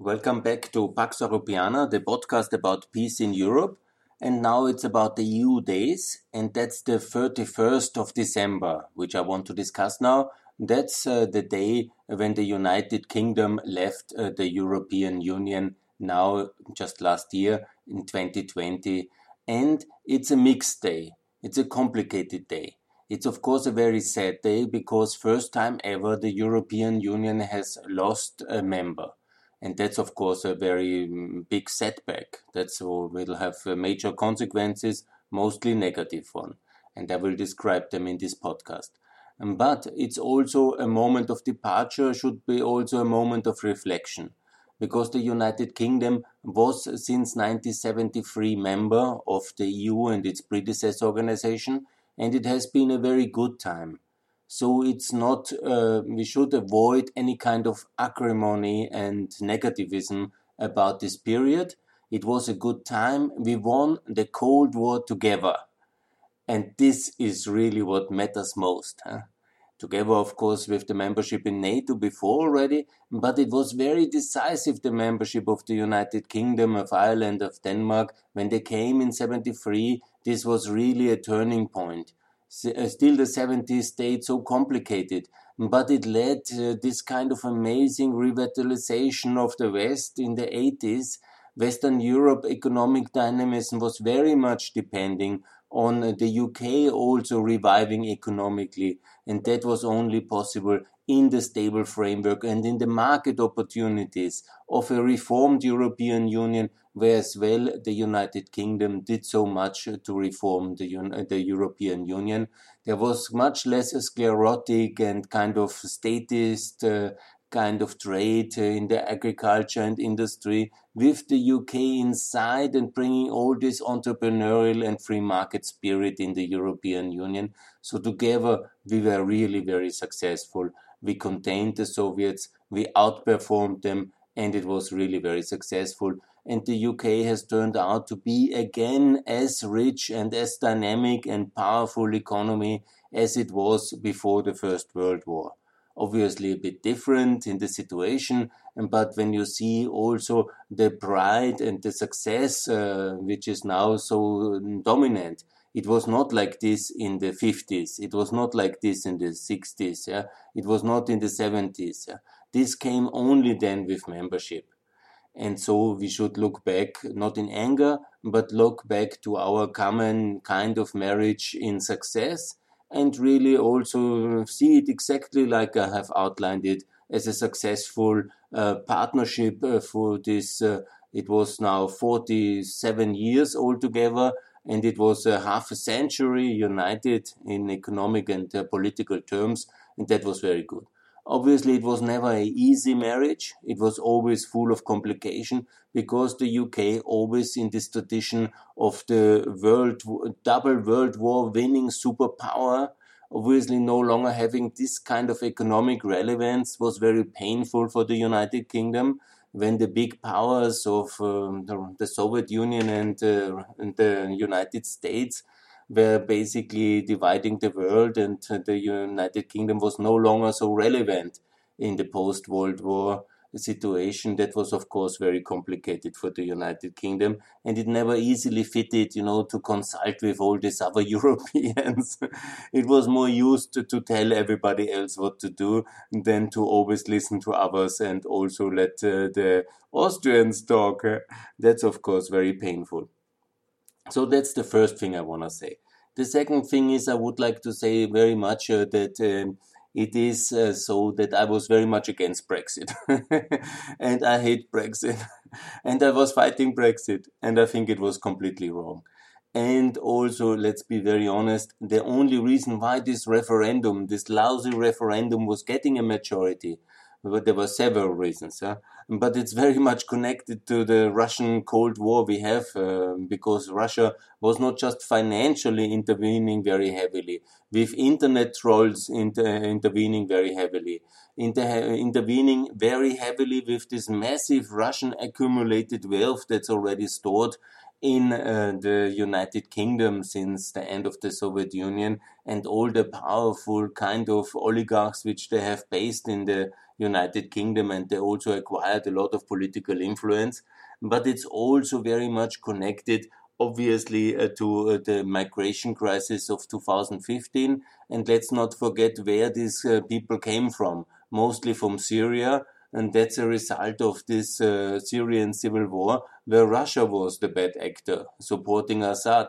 Welcome back to Pax Europiana, the podcast about peace in Europe. And now it's about the EU days, and that's the 31st of December, which I want to discuss now. That's uh, the day when the United Kingdom left uh, the European Union now, just last year in 2020. And it's a mixed day, it's a complicated day. It's of course a very sad day because first time ever the European Union has lost a member. And that's of course a very mm, big setback. That's will have uh, major consequences, mostly negative one. And I will describe them in this podcast. But it's also a moment of departure, should be also a moment of reflection because the United Kingdom was since 1973 member of the EU and its predecessor organization and it has been a very good time. So it's not, uh, we should avoid any kind of acrimony and negativism about this period. It was a good time. We won the Cold War together. And this is really what matters most. Huh? Together, of course, with the membership in NATO before already, but it was very decisive the membership of the United Kingdom, of Ireland, of Denmark. When they came in 73, this was really a turning point. Uh, still, the 70s stayed so complicated, but it led uh, this kind of amazing revitalization of the West in the 80s. Western Europe economic dynamism was very much depending on the UK also reviving economically, and that was only possible in the stable framework and in the market opportunities of a reformed European Union, where as well the United Kingdom did so much to reform the, the European Union. There was much less sclerotic and kind of statist uh, kind of trade uh, in the agriculture and industry with the UK inside and bringing all this entrepreneurial and free market spirit in the European Union. So together we were really very successful. We contained the Soviets, we outperformed them, and it was really very successful. And the UK has turned out to be again as rich and as dynamic and powerful economy as it was before the First World War obviously a bit different in the situation. But when you see also the pride and the success, uh, which is now so dominant, it was not like this in the 50s. It was not like this in the 60s. Yeah? It was not in the 70s. Yeah? This came only then with membership. And so we should look back, not in anger, but look back to our common kind of marriage in success and really also see it exactly like I have outlined it as a successful uh, partnership uh, for this. Uh, it was now 47 years altogether, and it was half a century united in economic and uh, political terms, and that was very good. Obviously, it was never an easy marriage. It was always full of complication because the UK always in this tradition of the world, double world war winning superpower, obviously no longer having this kind of economic relevance was very painful for the United Kingdom when the big powers of um, the, Soviet Union and, uh, and the United States were basically dividing the world, and the United Kingdom was no longer so relevant in the post World War situation. That was of course very complicated for the United Kingdom and it never easily fitted you know to consult with all these other Europeans. It was more used to, to tell everybody else what to do than to always listen to others and also let uh, the Austrians talk. That's of course very painful so that's the first thing I want to say. The second thing is I would like to say very much uh, that um, it is uh, so that I was very much against Brexit. and I hate Brexit. and I was fighting Brexit. And I think it was completely wrong. And also, let's be very honest, the only reason why this referendum, this lousy referendum, was getting a majority but there were several reasons. Huh? But it's very much connected to the Russian Cold War we have, uh, because Russia was not just financially intervening very heavily, with internet trolls inter intervening very heavily, inter intervening very heavily with this massive Russian accumulated wealth that's already stored in uh, the United Kingdom since the end of the Soviet Union and all the powerful kind of oligarchs which they have based in the United Kingdom and they also acquired a lot of political influence. But it's also very much connected obviously uh, to uh, the migration crisis of 2015 and let's not forget where these uh, people came from mostly from Syria and that's a result of this uh, Syrian civil war where Russia was the bad actor supporting Assad.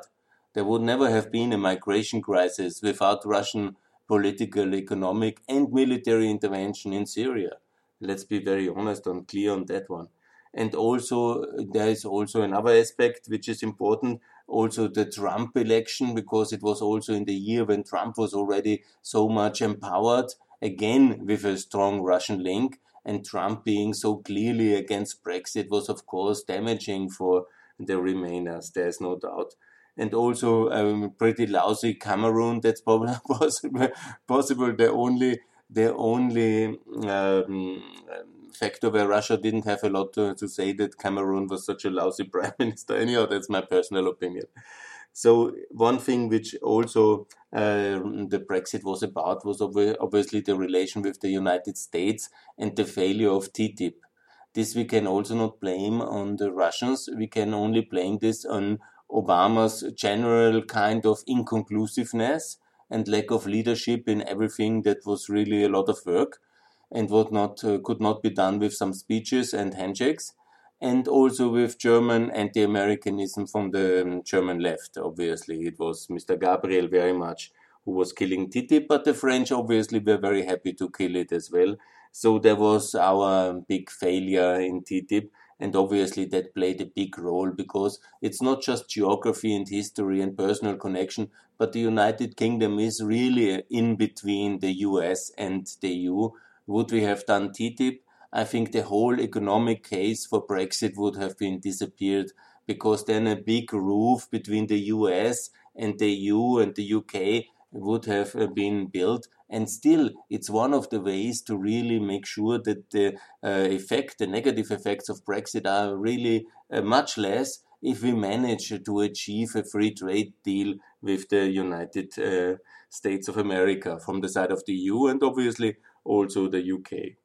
There would never have been a migration crisis without Russian political, economic, and military intervention in Syria. Let's be very honest and clear on that one. And also, there is also another aspect which is important also the Trump election, because it was also in the year when Trump was already so much empowered, again with a strong Russian link and Trump being so clearly against Brexit was, of course, damaging for the Remainers. There's no doubt. And also, um, pretty lousy Cameron. That's probably possible. Possible. The only, the only um, factor where Russia didn't have a lot to, to say that Cameron was such a lousy prime minister. Anyhow, that's my personal opinion. So one thing which also uh, the Brexit was about was obviously the relation with the United States and the failure of TTIP. This we can also not blame on the Russians. We can only blame this on Obama's general kind of inconclusiveness and lack of leadership in everything that was really a lot of work and what not uh, could not be done with some speeches and handshakes and also with German anti-Americanism from the um, German left. Obviously, it was Mr. Gabriel very much who was killing TTIP, but the French obviously were very happy to kill it as well. So there was our big failure in TTIP. And obviously, that played a big role because it's not just geography and history and personal connection, but the United Kingdom is really in between the US and the EU. Would we have done TTIP? I think the whole economic case for Brexit would have been disappeared because then a big roof between the US and the EU and the UK would have uh, been built. And still, it's one of the ways to really make sure that the uh, effect, the negative effects of Brexit are really uh, much less if we manage to achieve a free trade deal with the United uh, States of America from the side of the EU and obviously also the UK.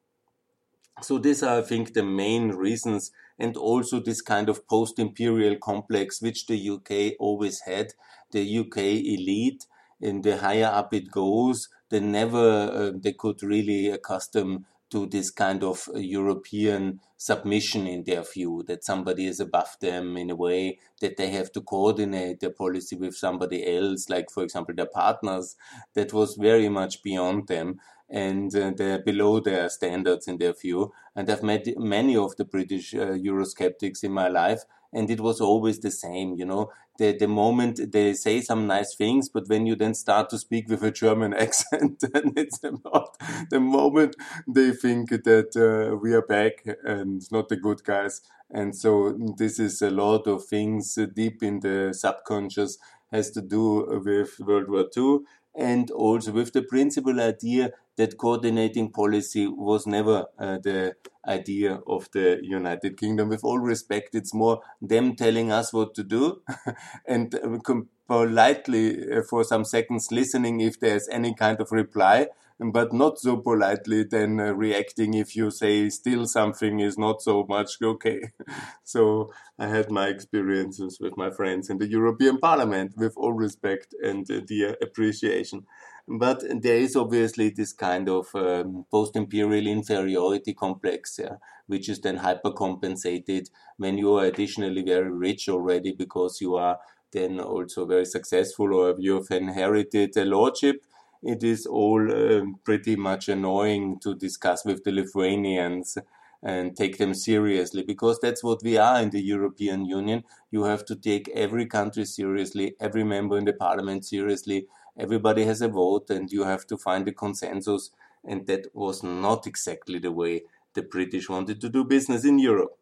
So these are, I think, the main reasons, and also this kind of post-imperial complex which the UK always had. The UK elite, and the higher up it goes, they never uh, they could really accustom to this kind of European submission in their view, that somebody is above them in a way that they have to coordinate their policy with somebody else, like, for example, their partners. That was very much beyond them and uh, they're below their standards in their view. And I've met many of the British uh, Eurosceptics in my life, and it was always the same, you know. The, the moment they say some nice things, but when you then start to speak with a German accent, then it's about the moment they think that uh, we are back and not the good guys. And so this is a lot of things deep in the subconscious has to do with World War II and also with the principal idea that coordinating policy was never uh, the idea of the United Kingdom. With all respect, it's more them telling us what to do and uh, politely uh, for some seconds listening if there's any kind of reply but not so politely then uh, reacting if you say still something is not so much okay. so I had my experiences with my friends in the European Parliament with all respect and uh, dear appreciation. But there is obviously this kind of um, post imperial inferiority complex, yeah, which is then hypercompensated when you are additionally very rich already because you are then also very successful or you have inherited a lordship it is all uh, pretty much annoying to discuss with the Lithuanians and take them seriously because that's what we are in the European Union. You have to take every country seriously, every member in the parliament seriously. Everybody has a vote and you have to find a consensus. And that was not exactly the way the British wanted to do business in Europe.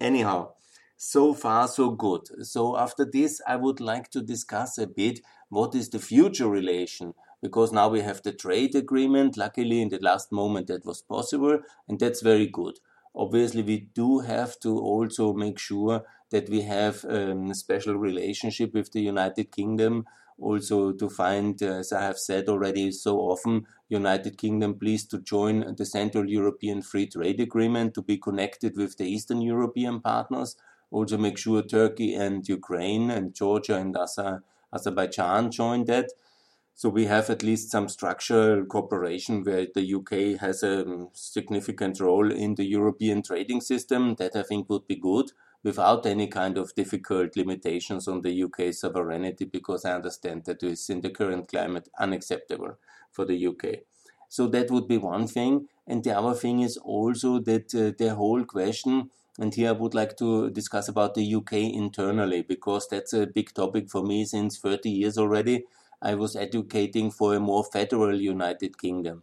Anyhow, so far so good. So after this, I would like to discuss a bit what is the future relation because now we have the trade agreement. Luckily, in the last moment, that was possible, and that's very good. obviously we do have to also make sure that we have um, a special relationship with the United Kingdom also to find, as I have said already so often, United Kingdom pleased to join the Central European Free Trade Agreement to be connected with the Eastern European partners. Also make sure Turkey and Ukraine and Georgia and Azerbaijan join that. So we have at least some structural cooperation where the UK has a significant role in the European trading system. That I think would be good without any kind of difficult limitations on the UK sovereignty, because I understand that is in the current climate unacceptable for the UK. So that would be one thing. And the other thing is also that uh, the whole question, and here I would like to discuss about the UK internally, because that's a big topic for me since 30 years already. I was advocating for a more federal United Kingdom.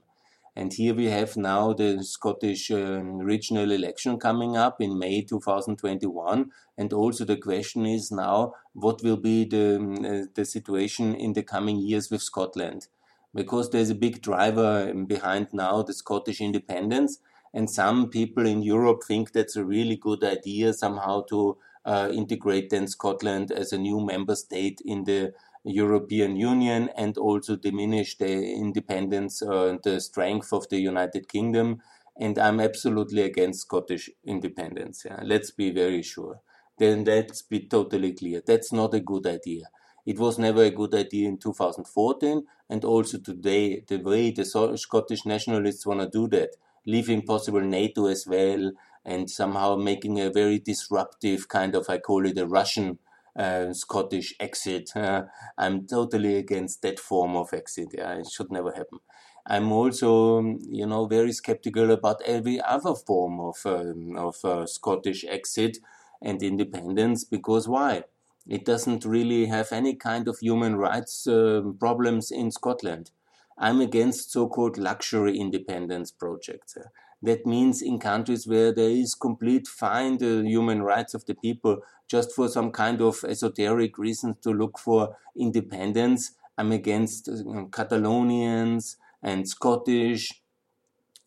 And here we have now the Scottish uh, regional election coming up in May 2021. And also the question is now, what will be the, uh, the situation in the coming years with Scotland? Because there's a big driver behind now the Scottish independence. And some people in Europe think that's a really good idea somehow to uh, integrate then Scotland as a new member state in the European Union and also diminish the independence uh, and the strength of the United Kingdom. And I'm absolutely against Scottish independence. Yeah. Let's be very sure. Then let's be totally clear. That's not a good idea. It was never a good idea in 2014, and also today, the way the Scottish nationalists want to do that, leaving possible NATO as well, and somehow making a very disruptive kind of, I call it a Russian uh, Scottish exit. Uh, I'm totally against that form of exit. Yeah, it should never happen. I'm also, you know, very skeptical about every other form of um, of uh, Scottish exit and independence because why? It doesn't really have any kind of human rights um, problems in Scotland. I'm against so-called luxury independence projects. That means in countries where there is complete fine the human rights of the people just for some kind of esoteric reasons to look for independence. I'm against know, Catalonians and Scottish.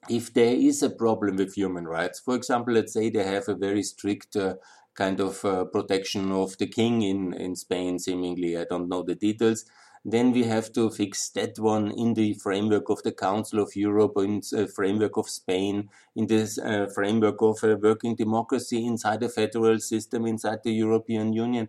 If there is a problem with human rights, for example, let's say they have a very strict uh, kind of uh, protection of the king in, in Spain, seemingly, I don't know the details, then we have to fix that one in the framework of the Council of Europe, in the framework of Spain, in this uh, framework of a working democracy inside the federal system, inside the European Union,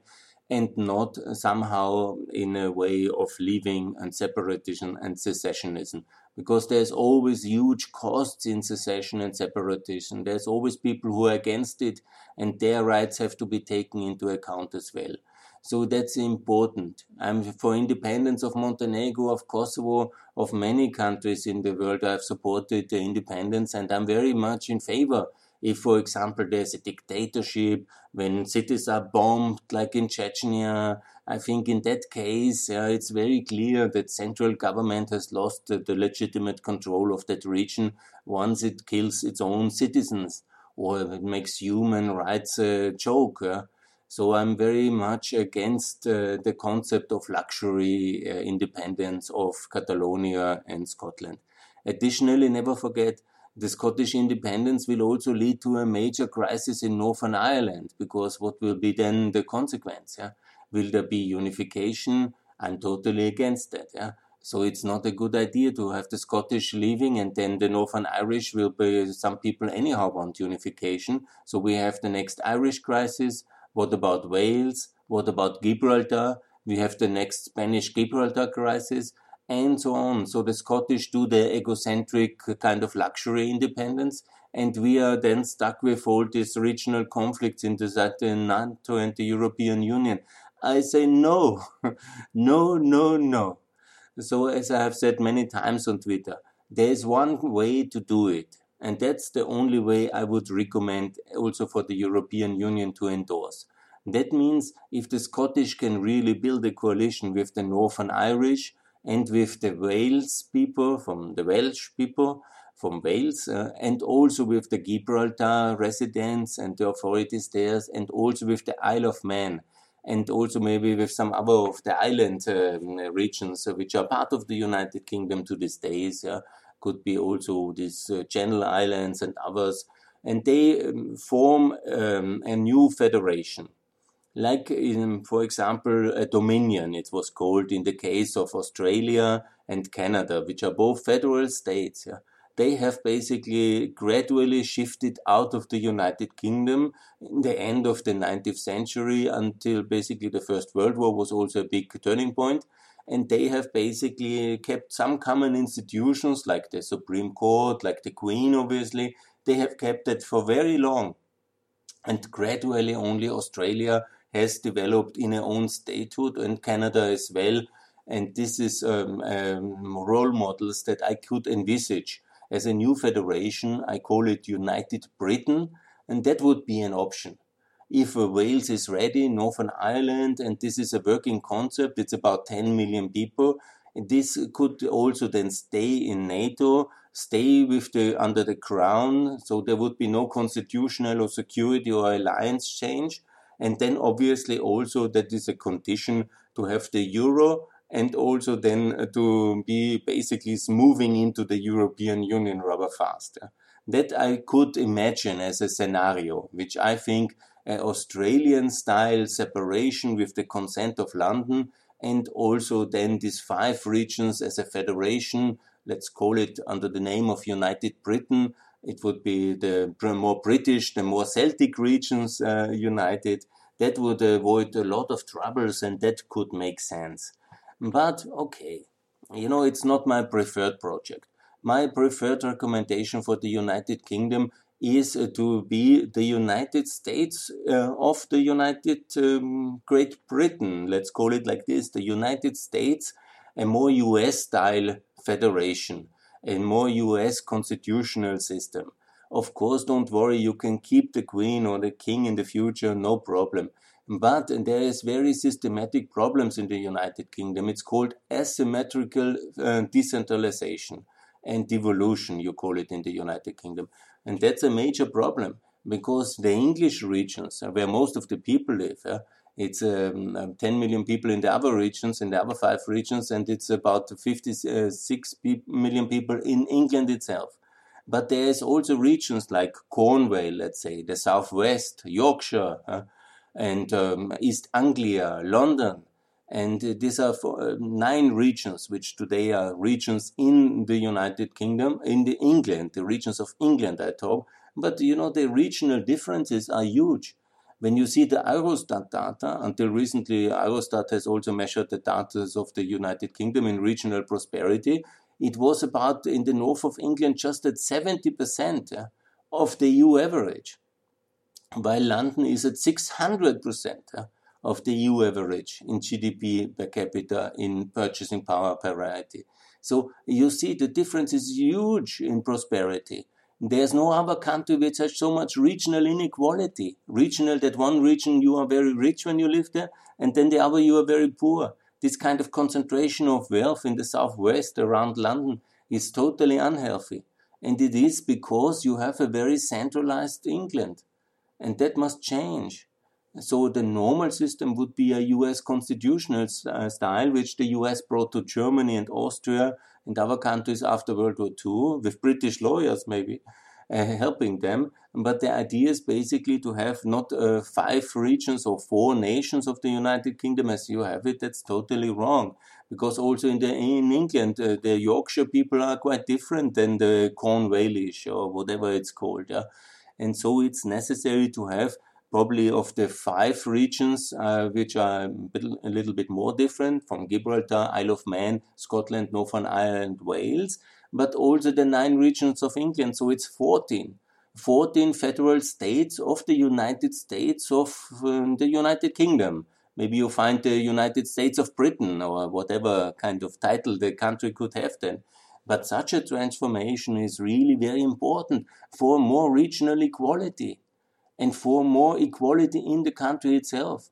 and not somehow in a way of leaving and separatism and secessionism. Because there's always huge costs in secession and separatism. There's always people who are against it, and their rights have to be taken into account as well. So that's important. I'm for independence of Montenegro, of Kosovo, of many countries in the world. I've supported the independence and I'm very much in favor. If, for example, there's a dictatorship, when cities are bombed, like in Chechnya, I think in that case, uh, it's very clear that central government has lost the, the legitimate control of that region once it kills its own citizens or it makes human rights a joke. Uh, so I'm very much against uh, the concept of luxury uh, independence of Catalonia and Scotland. Additionally, never forget the Scottish independence will also lead to a major crisis in Northern Ireland because what will be then the consequence? Yeah? Will there be unification? I'm totally against that. Yeah? So it's not a good idea to have the Scottish leaving and then the Northern Irish will be, some people anyhow want unification. So we have the next Irish crisis what about Wales? What about Gibraltar? We have the next Spanish Gibraltar crisis, and so on. So the Scottish do the egocentric kind of luxury independence, and we are then stuck with all these regional conflicts in the NATO and the European Union. I say no, no, no, no. So as I have said many times on Twitter, there is one way to do it. And that's the only way I would recommend also for the European Union to endorse. That means if the Scottish can really build a coalition with the Northern Irish and with the Wales people, from the Welsh people, from Wales, uh, and also with the Gibraltar residents and the authorities there, and also with the Isle of Man, and also maybe with some other of the island uh, regions uh, which are part of the United Kingdom to these days. Could be also these uh, Channel Islands and others. and they um, form um, a new federation. Like in, for example, a dominion, it was called in the case of Australia and Canada, which are both federal states. Yeah they have basically gradually shifted out of the United Kingdom in the end of the 19th century until basically the First World War was also a big turning point. And they have basically kept some common institutions like the Supreme Court, like the Queen, obviously. They have kept it for very long. And gradually only Australia has developed in its own statehood and Canada as well. And this is um, um, role models that I could envisage as a new federation. I call it United Britain, and that would be an option. If uh, Wales is ready, Northern Ireland, and this is a working concept, it's about 10 million people. This could also then stay in NATO, stay with the under the crown, so there would be no constitutional or security or alliance change. And then obviously also that is a condition to have the euro and also then uh, to be basically moving into the European Union rather fast. That I could imagine as a scenario, which I think Australian style separation with the consent of London and also then these five regions as a federation, let's call it under the name of United Britain. It would be the more British, the more Celtic regions uh, united. That would avoid a lot of troubles and that could make sense. But okay, you know, it's not my preferred project. My preferred recommendation for the United Kingdom is uh, to be the United States uh, of the United um, Great Britain. Let's call it like this the United States, a more US style federation, a more US constitutional system. Of course, don't worry, you can keep the Queen or the King in the future, no problem. But there is very systematic problems in the United Kingdom. It's called asymmetrical uh, decentralization and devolution, you call it in the United Kingdom. And that's a major problem because the English regions, uh, where most of the people live, uh, it's um, um 10 million people in the other regions, in the other five regions, and it's about 56 million people in England itself. But there is also regions like Cornwall, let's say, the southwest, Yorkshire, uh, and um, East Anglia, London. And uh, these are uh, nine regions, which today are regions in the United Kingdom, in the England, the regions of England, I talk. But you know, the regional differences are huge. When you see the Eurostat data, until recently, Eurostat has also measured the data of the United Kingdom in regional prosperity. It was about in the north of England just at 70% of the EU average while London is at 600% of the EU average in GDP per capita in purchasing power parity. So you see the difference is huge in prosperity. There's no other country which has so much regional inequality. Regional that one region you are very rich when you live there, and then the other you are very poor. This kind of concentration of wealth in the southwest around London is totally unhealthy. And it is because you have a very centralized England and that must change. So the normal system would be a US constitutional uh, style, which the US brought to Germany and Austria and other countries after World War II, with British lawyers maybe uh, helping them. But the idea is basically to have not uh, five regions or four nations of the United Kingdom as you have it. That's totally wrong. Because also in the in England, uh, the Yorkshire people are quite different than the Cornwallish or whatever it's called. Yeah and so it's necessary to have probably of the five regions uh, which are a, bit, a, little bit more different from Gibraltar, Isle of Man, Scotland, Northern Ireland, Wales, but also the nine regions of England. So it's 14. 14 federal states of the United States of uh, the United Kingdom. Maybe you find the United States of Britain or whatever kind of title the country could have then. But such a transformation is really very important for more regional equality and for more equality in the country itself.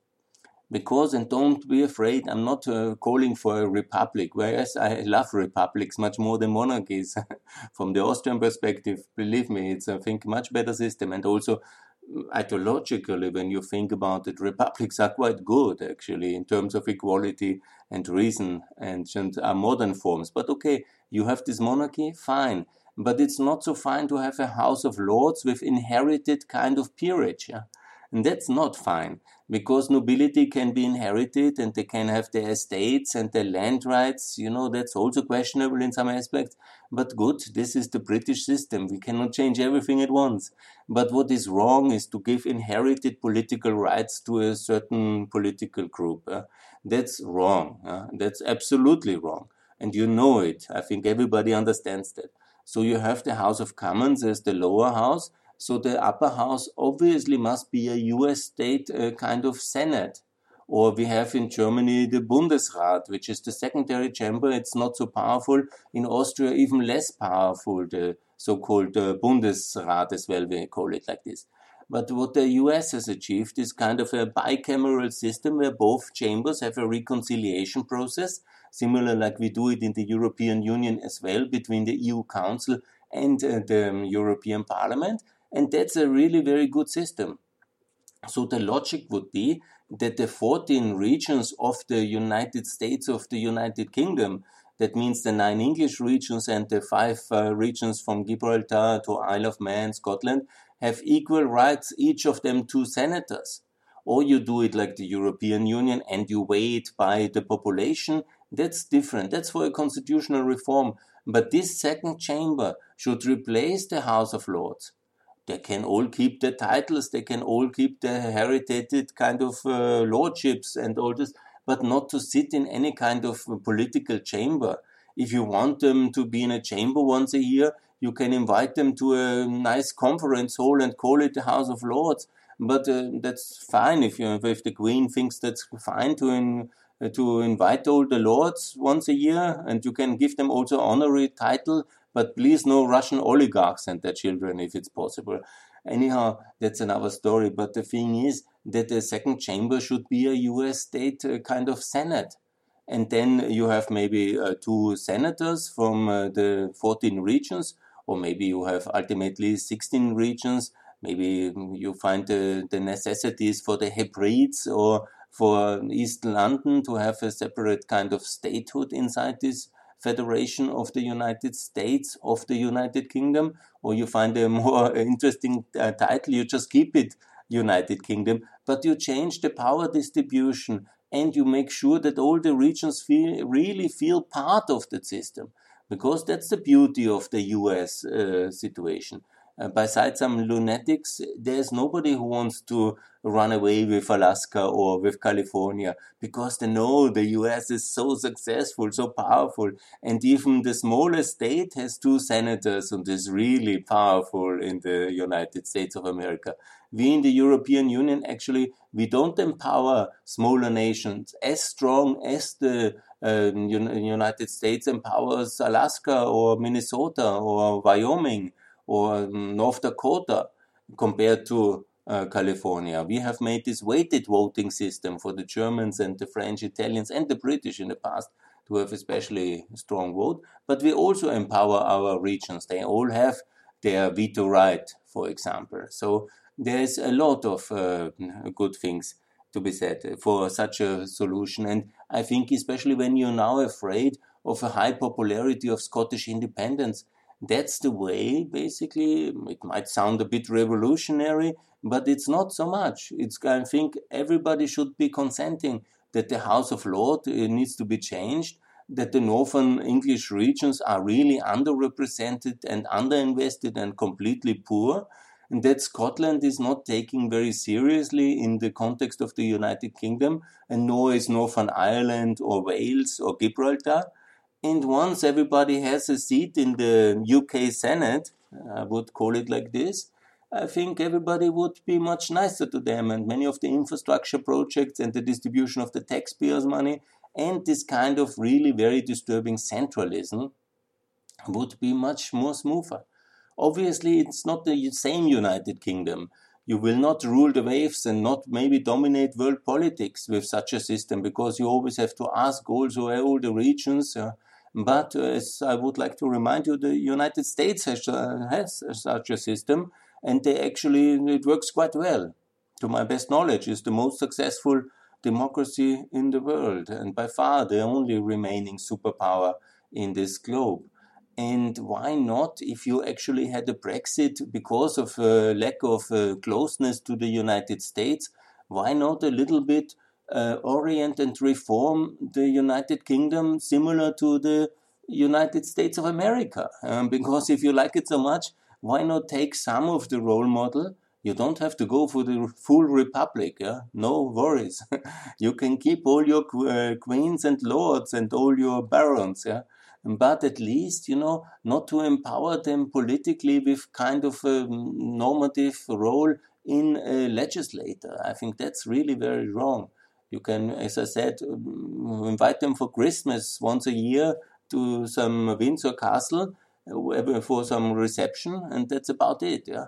Because, and don't be afraid, I'm not uh, calling for a republic, whereas I love republics much more than monarchies. From the Austrian perspective, believe me, it's, I think, much better system. And also, ideologically, when you think about it, republics are quite good actually in terms of equality and reason and, and are modern forms. But okay, you have this monarchy, fine. But it's not so fine to have a House of Lords with inherited kind of peerage. Yeah? And that's not fine because nobility can be inherited and they can have their estates and their land rights. You know, that's also questionable in some aspects. But good, this is the British system. We cannot change everything at once. But what is wrong is to give inherited political rights to a certain political group. Uh, that's wrong. Uh, that's absolutely wrong. And you know it. I think everybody understands that. So you have the House of Commons as the lower house so the upper house obviously must be a US state uh, kind of Senate. Or we have in Germany the Bundesrat, which is the secondary chamber. It's not so powerful. In Austria, even less powerful, the so-called uh, Bundesrat as well, we call it like this. But what the US has achieved is kind of a bicameral system where both chambers have a reconciliation process, similar like we do it in the European Union as well, between the EU Council and uh, the um, European Parliament. And that's a really very good system. So the logic would be that the 14 regions of the United States of the United Kingdom, that means the nine English regions and the five uh, regions from Gibraltar to Isle of Man, Scotland, have equal rights, each of them two senators. Or you do it like the European Union and you weigh it by the population. That's different. That's for a constitutional reform. But this second chamber should replace the House of Lords they can all keep their titles, they can all keep their heritage kind of uh, lordships and all this, but not to sit in any kind of political chamber. If you want them to be in a chamber once a year, you can invite them to a nice conference hall and call it the House of Lords. But uh, that's fine if you if the Queen thinks that's fine to in, to invite all the lords once a year, and you can give them also honorary title but please no Russian oligarchs and their children if it's possible. Anyhow, that's another story. But the thing is that the second chamber should be a US state uh, kind of senate. And then you have maybe uh, two senators from uh, the 14 regions, or maybe you have ultimately 16 regions. Maybe you find the, the necessities for the Hebrides or for East London to have a separate kind of statehood inside this Federation of the United States of the United Kingdom, or you find a more interesting uh, title, you just keep it United Kingdom, but you change the power distribution and you make sure that all the regions feel, really feel part of the system. Because that's the beauty of the US uh, situation. Uh, besides some lunatics, there's nobody who wants to run away with Alaska or with California because they know the US is so successful, so powerful. And even the smallest state has two senators and is really powerful in the United States of America. We in the European Union actually, we don't empower smaller nations as strong as the uh, United States empowers Alaska or Minnesota or Wyoming or North Dakota compared to uh, California. We have made this weighted voting system for the Germans and the French, Italians, and the British in the past to have especially strong vote. But we also empower our regions. They all have their veto right, for example. So there is a lot of uh, good things to be said for such a solution. And I think, especially when you're now afraid of a high popularity of Scottish independence, that's the way, basically. It might sound a bit revolutionary, but it's not so much. It's, I think everybody should be consenting that the House of Lords uh, needs to be changed, that the northern English regions are really underrepresented and underinvested and completely poor, and that Scotland is not taking very seriously in the context of the United Kingdom, and nor is Northern Ireland or Wales or Gibraltar. And once everybody has a seat in the UK Senate, I would call it like this, I think everybody would be much nicer to them, and many of the infrastructure projects and the distribution of the taxpayers' money and this kind of really very disturbing centralism would be much more smoother. Obviously, it's not the same United Kingdom. You will not rule the waves and not maybe dominate world politics with such a system because you always have to ask also all the regions. Uh, but uh, as I would like to remind you, the United States has, uh, has such a system, and they actually it works quite well. To my best knowledge, is the most successful democracy in the world, and by far the only remaining superpower in this globe. And why not, if you actually had a Brexit because of a lack of uh, closeness to the United States, why not a little bit uh, orient and reform the United Kingdom similar to the United States of America? Um, because if you like it so much, why not take some of the role model? You don't have to go for the full republic. Yeah? No worries. you can keep all your uh, queens and lords and all your barons. Yeah? but at least, you know, not to empower them politically with kind of a normative role in a legislator. I think that's really very wrong. You can, as I said, um, invite them for Christmas once a year to some Windsor Castle uh, for some reception, and that's about it. Yeah,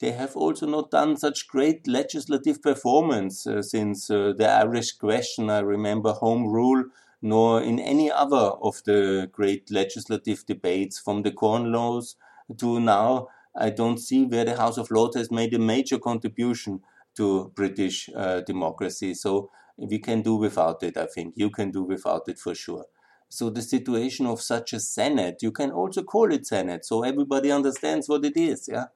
they have also not done such great legislative performance uh, since uh, the Irish Question. I remember Home Rule nor in any other of the great legislative debates from the Corn Laws to now. I don't see where the House of Lords has made a major contribution to British uh, democracy. So we can do without it, I think. You can do without it for sure. So the situation of such a Senate, you can also call it Senate, so everybody understands what it is, yeah.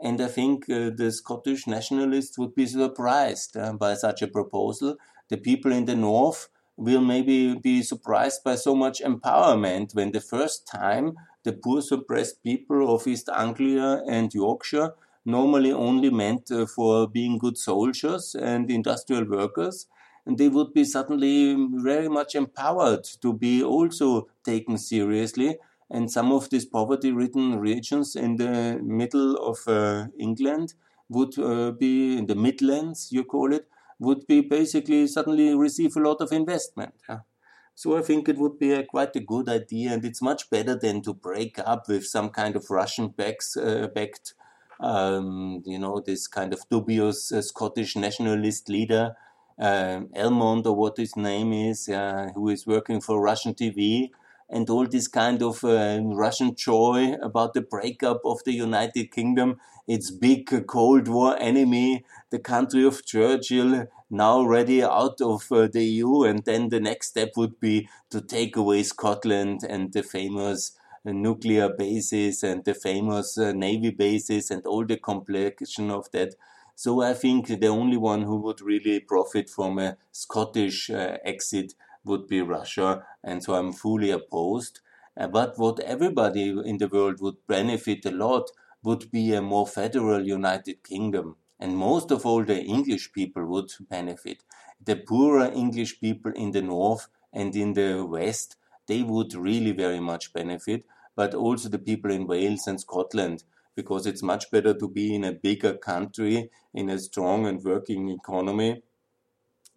And I think uh, the Scottish nationalists would be surprised uh, by such a proposal. The people in the north will maybe be surprised by so much empowerment when the first time the poor suppressed people of East Anglia and Yorkshire normally only meant uh, for being good soldiers and industrial workers and they would be suddenly very much empowered to be also taken seriously and some of these poverty ridden regions in the middle of uh, England would uh, be in the Midlands, you call it, would be basically suddenly receive a lot of investment. Yeah. So I think it would be a, quite a good idea, and it's much better than to break up with some kind of Russian backs, uh, backed, um, you know, this kind of dubious uh, Scottish nationalist leader, uh, Elmond or what his name is, who is working for Russian TV and all this kind of uh, Russian joy about the breakup of the United Kingdom, its big Cold War enemy, the country of Churchill, now ready out of uh, the EU. And then the next step would be to take away Scotland and the famous uh, nuclear bases and the famous uh, navy bases and all the complexion of that. So I think the only one who would really profit from a Scottish uh, exit would be Russia, and so I'm fully opposed. Uh, but what everybody in the world would benefit a lot would be a more federal United Kingdom. And most of all, the English people would benefit. The poorer English people in the north and in the west, they would really very much benefit, but also the people in Wales and Scotland, because it's much better to be in a bigger country, in a strong and working economy,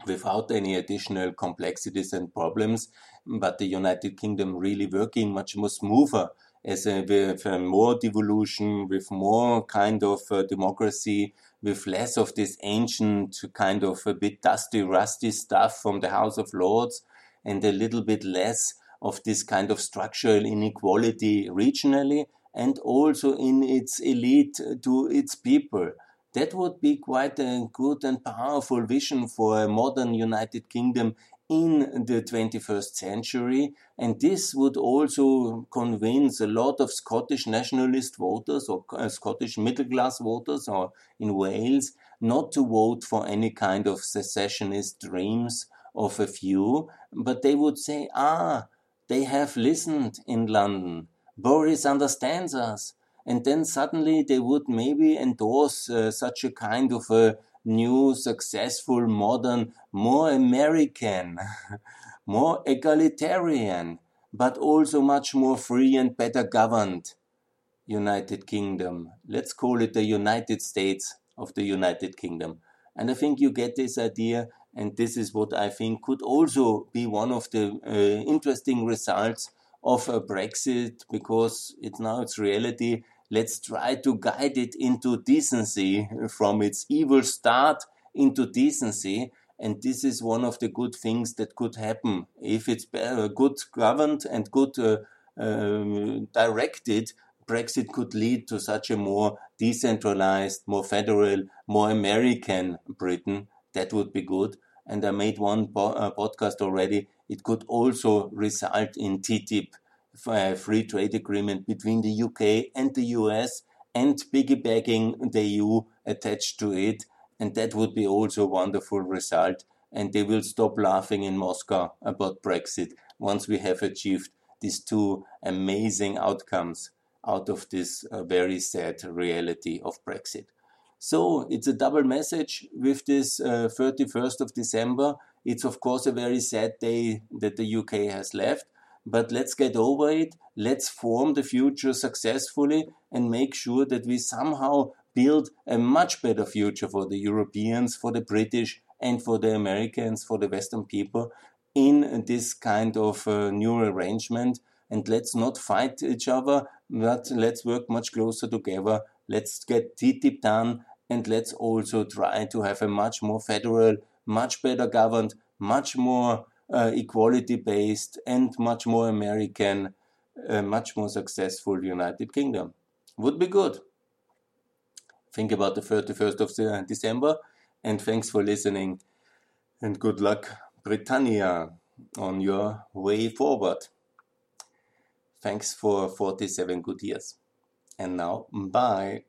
without any additional complexities and problems, but the United Kingdom really working much more smoother as a, with a more devolution, with more kind of uh, democracy, with less of this ancient kind of a bit dusty, rusty stuff from the House of Lords, and a little bit less of this kind of structural inequality regionally and also in its elite to its people. That would be quite a good and powerful vision for a modern United Kingdom in the 21st century. And this would also convince a lot of Scottish nationalist voters or uh, Scottish middle class voters or in Wales not to vote for any kind of secessionist dreams of a few, but they would say, ah, they have listened in London. Boris understands us and then suddenly they would maybe endorse uh, such a kind of a new, successful, modern, more American, more egalitarian, but also much more free and better governed United Kingdom. Let's call it the United States of the United Kingdom. And I think you get this idea, and this is what I think could also be one of the uh, interesting results of a Brexit because it's now its reality let's try to guide it into decency from its evil start into decency. And this is one of the good things that could happen if it's good governed and good uh, um, directed. Brexit could lead to such a more decentralized, more federal, more American Britain. That would be good. And I made one uh, podcast already. It could also result in TTIP a free trade agreement between the UK and the US and piggybacking the EU attached to it. And that would be also a wonderful result. And they will stop laughing in Moscow about Brexit once we have achieved these two amazing outcomes out of this uh, very sad reality of Brexit. So it's a double message with this uh, 31st of December. It's of course a very sad day that the UK has left, but let's get over it. Let's form the future successfully and make sure that we somehow build a much better future for the Europeans, for the British, and for the Americans, for the Western people in this kind of uh, new arrangement. And let's not fight each other, but let's work much closer together. Let's get TTIP done, and let's also try to have a much more federal, much better governed, much more uh, equality based, and much more American, uh, much more successful United Kingdom. Would be good. Think about the 31st of December, and thanks for listening, and good luck Britannia on your way forward. Thanks for 47 good years. And now, bye.